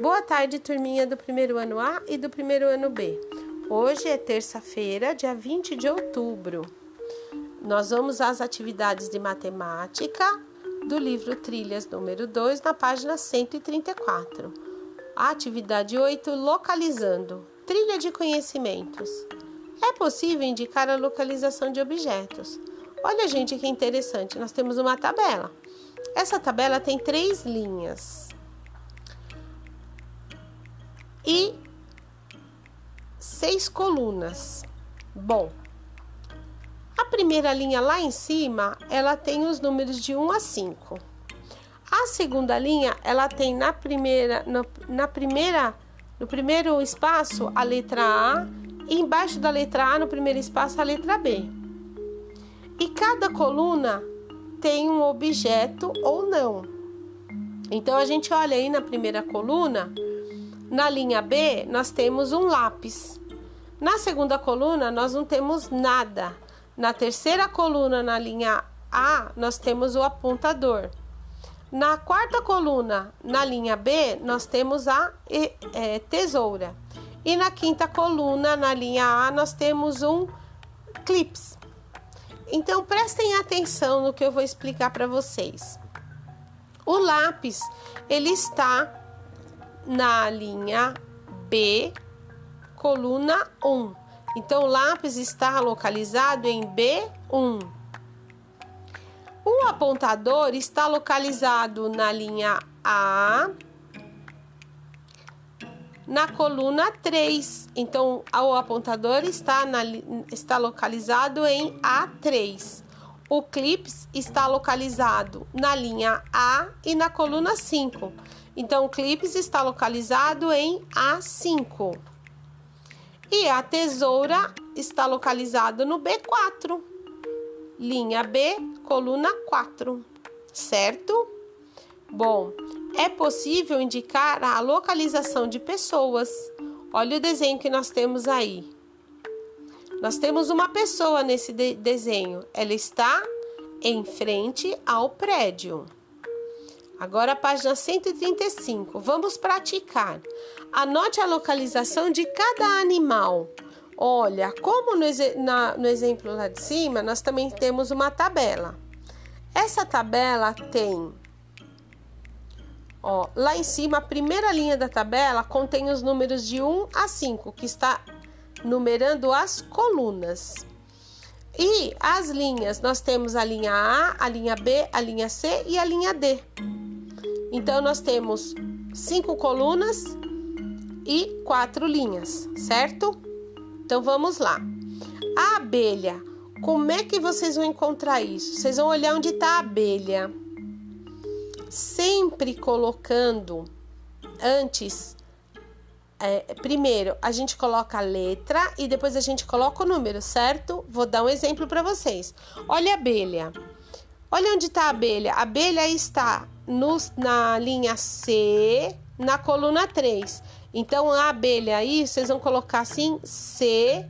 Boa tarde, turminha do primeiro ano A e do primeiro ano B. Hoje é terça-feira, dia 20 de outubro. Nós vamos às atividades de matemática do livro Trilhas número 2, na página 134. A atividade 8, localizando. Trilha de conhecimentos. É possível indicar a localização de objetos. Olha, gente, que interessante. Nós temos uma tabela. Essa tabela tem três linhas e seis colunas. Bom, a primeira linha lá em cima, ela tem os números de 1 a 5. A segunda linha, ela tem na primeira, no, na primeira, no primeiro espaço a letra A e embaixo da letra A, no primeiro espaço, a letra B. E cada coluna tem um objeto ou não. Então a gente olha aí na primeira coluna, na linha B nós temos um lápis. Na segunda coluna nós não temos nada. Na terceira coluna, na linha A, nós temos o apontador. Na quarta coluna, na linha B, nós temos a é, tesoura. E na quinta coluna, na linha A, nós temos um clips. Então prestem atenção no que eu vou explicar para vocês. O lápis ele está na linha B, coluna 1. Então o lápis está localizado em B1. O apontador está localizado na linha A, na coluna 3. Então, o apontador está, na, está localizado em A3. O clips está localizado na linha A e na coluna 5. Então, o clips está localizado em A5. E a tesoura está localizado no B4. Linha B, coluna 4. Certo? Bom, é possível indicar a localização de pessoas. Olha o desenho que nós temos aí. Nós temos uma pessoa nesse de desenho. Ela está em frente ao prédio. Agora, página 135. Vamos praticar. Anote a localização de cada animal. Olha, como no, na, no exemplo lá de cima, nós também temos uma tabela. Essa tabela tem Ó, lá em cima, a primeira linha da tabela contém os números de 1 a 5, que está numerando as colunas. E as linhas, nós temos a linha A, a linha B, a linha C e a linha D. Então, nós temos cinco colunas e quatro linhas, certo? Então, vamos lá. A abelha, como é que vocês vão encontrar isso? Vocês vão olhar onde está a abelha sempre colocando antes. É, primeiro, a gente coloca a letra e depois a gente coloca o número, certo? Vou dar um exemplo para vocês. Olha a abelha. Olha onde está a abelha. A abelha está no, na linha C, na coluna 3. Então, a abelha aí, vocês vão colocar assim C3.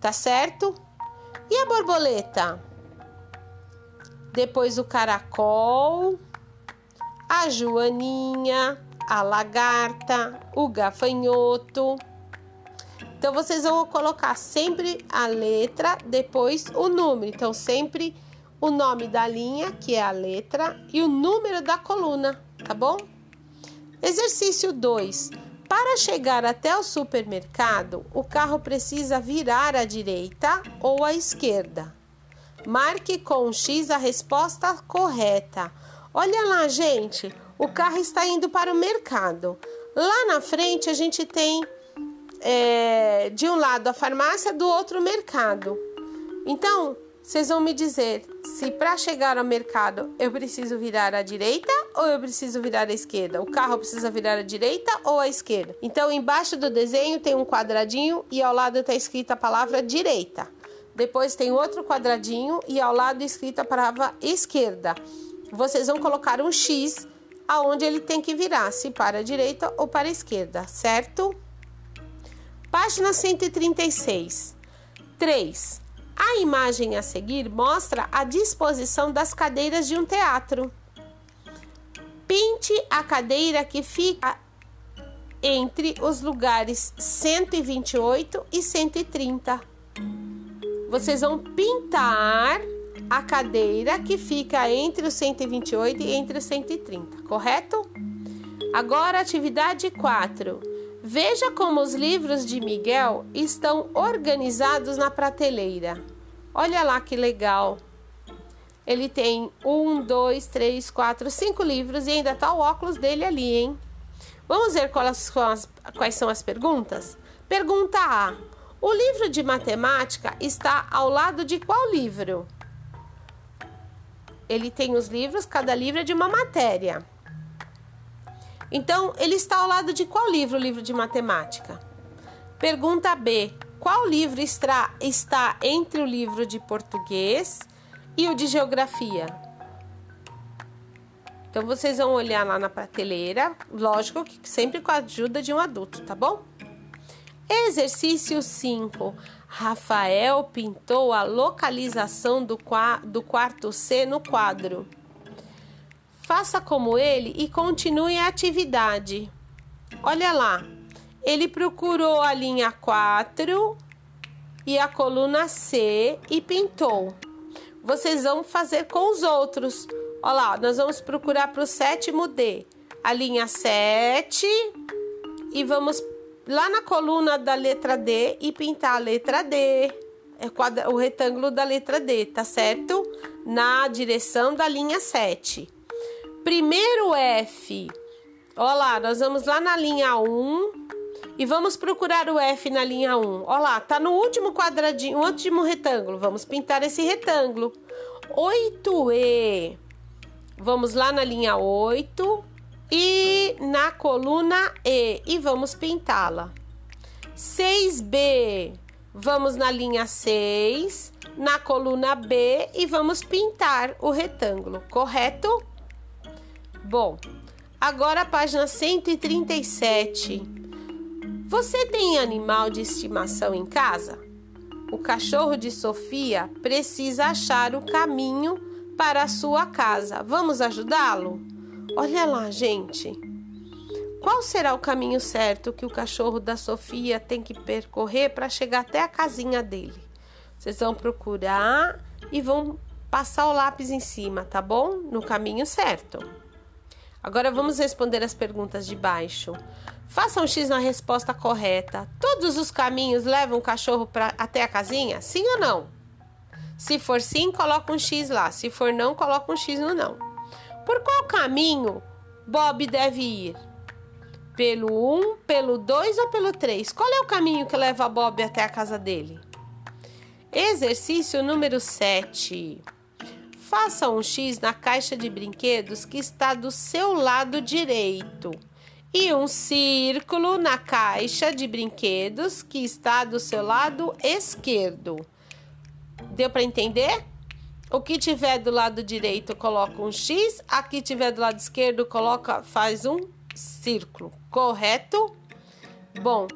Tá certo? E a borboleta? depois o caracol, a joaninha, a lagarta, o gafanhoto. Então vocês vão colocar sempre a letra, depois o número. Então sempre o nome da linha, que é a letra, e o número da coluna, tá bom? Exercício 2. Para chegar até o supermercado, o carro precisa virar à direita ou à esquerda. Marque com X a resposta correta. Olha lá, gente, o carro está indo para o mercado. Lá na frente a gente tem é, de um lado a farmácia, do outro o mercado. Então, vocês vão me dizer se para chegar ao mercado eu preciso virar à direita ou eu preciso virar à esquerda? O carro precisa virar à direita ou à esquerda? Então, embaixo do desenho tem um quadradinho e ao lado está escrita a palavra direita. Depois tem outro quadradinho e ao lado escrita a palavra esquerda. Vocês vão colocar um X aonde ele tem que virar, se para a direita ou para a esquerda, certo? Página 136. 3. A imagem a seguir mostra a disposição das cadeiras de um teatro. Pinte a cadeira que fica entre os lugares 128 e 130. Vocês vão pintar a cadeira que fica entre os 128 e entre os 130, correto? Agora, atividade 4. Veja como os livros de Miguel estão organizados na prateleira. Olha lá que legal. Ele tem um, dois, três, quatro, cinco livros e ainda tá o óculos dele ali, hein? Vamos ver quais, quais são as perguntas? Pergunta A: O livro de matemática está ao lado de qual livro? Ele tem os livros, cada livro é de uma matéria. Então, ele está ao lado de qual livro, o livro de matemática? Pergunta B: Qual livro está, está entre o livro de português e o de geografia? Então, vocês vão olhar lá na prateleira, lógico que sempre com a ajuda de um adulto, tá bom? Exercício 5. Rafael pintou a localização do, do quarto C no quadro. Faça como ele e continue a atividade. Olha lá, ele procurou a linha 4 e a coluna C e pintou. Vocês vão fazer com os outros. Olha lá, nós vamos procurar para o sétimo D, a linha 7 e vamos lá na coluna da letra D e pintar a letra D, é o retângulo da letra D, tá certo? Na direção da linha 7. Primeiro F, olha lá, nós vamos lá na linha 1 e vamos procurar o F na linha 1. Olha lá, tá no último quadradinho, último retângulo. Vamos pintar esse retângulo. 8E. Vamos lá na linha 8 e na coluna E e vamos pintá-la. 6B, vamos na linha 6, na coluna B e vamos pintar o retângulo, correto? Bom, agora página 137. Você tem animal de estimação em casa? O cachorro de Sofia precisa achar o caminho para a sua casa. Vamos ajudá-lo? Olha lá, gente. Qual será o caminho certo que o cachorro da Sofia tem que percorrer para chegar até a casinha dele? Vocês vão procurar e vão passar o lápis em cima, tá bom? No caminho certo. Agora vamos responder as perguntas de baixo. Faça um X na resposta correta. Todos os caminhos levam o cachorro pra, até a casinha? Sim ou não? Se for sim, coloca um X lá. Se for não, coloca um X no não. Por qual caminho Bob deve ir? Pelo 1, pelo 2 ou pelo 3? Qual é o caminho que leva Bob até a casa dele? Exercício número 7. Faça um X na caixa de brinquedos que está do seu lado direito e um círculo na caixa de brinquedos que está do seu lado esquerdo. Deu para entender? O que tiver do lado direito coloca um X, aqui tiver do lado esquerdo coloca faz um círculo, correto? Bom,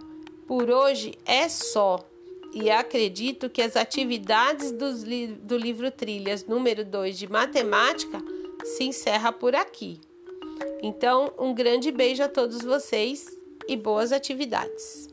por hoje é só. E acredito que as atividades li do livro Trilhas número 2 de matemática se encerra por aqui. Então, um grande beijo a todos vocês e boas atividades.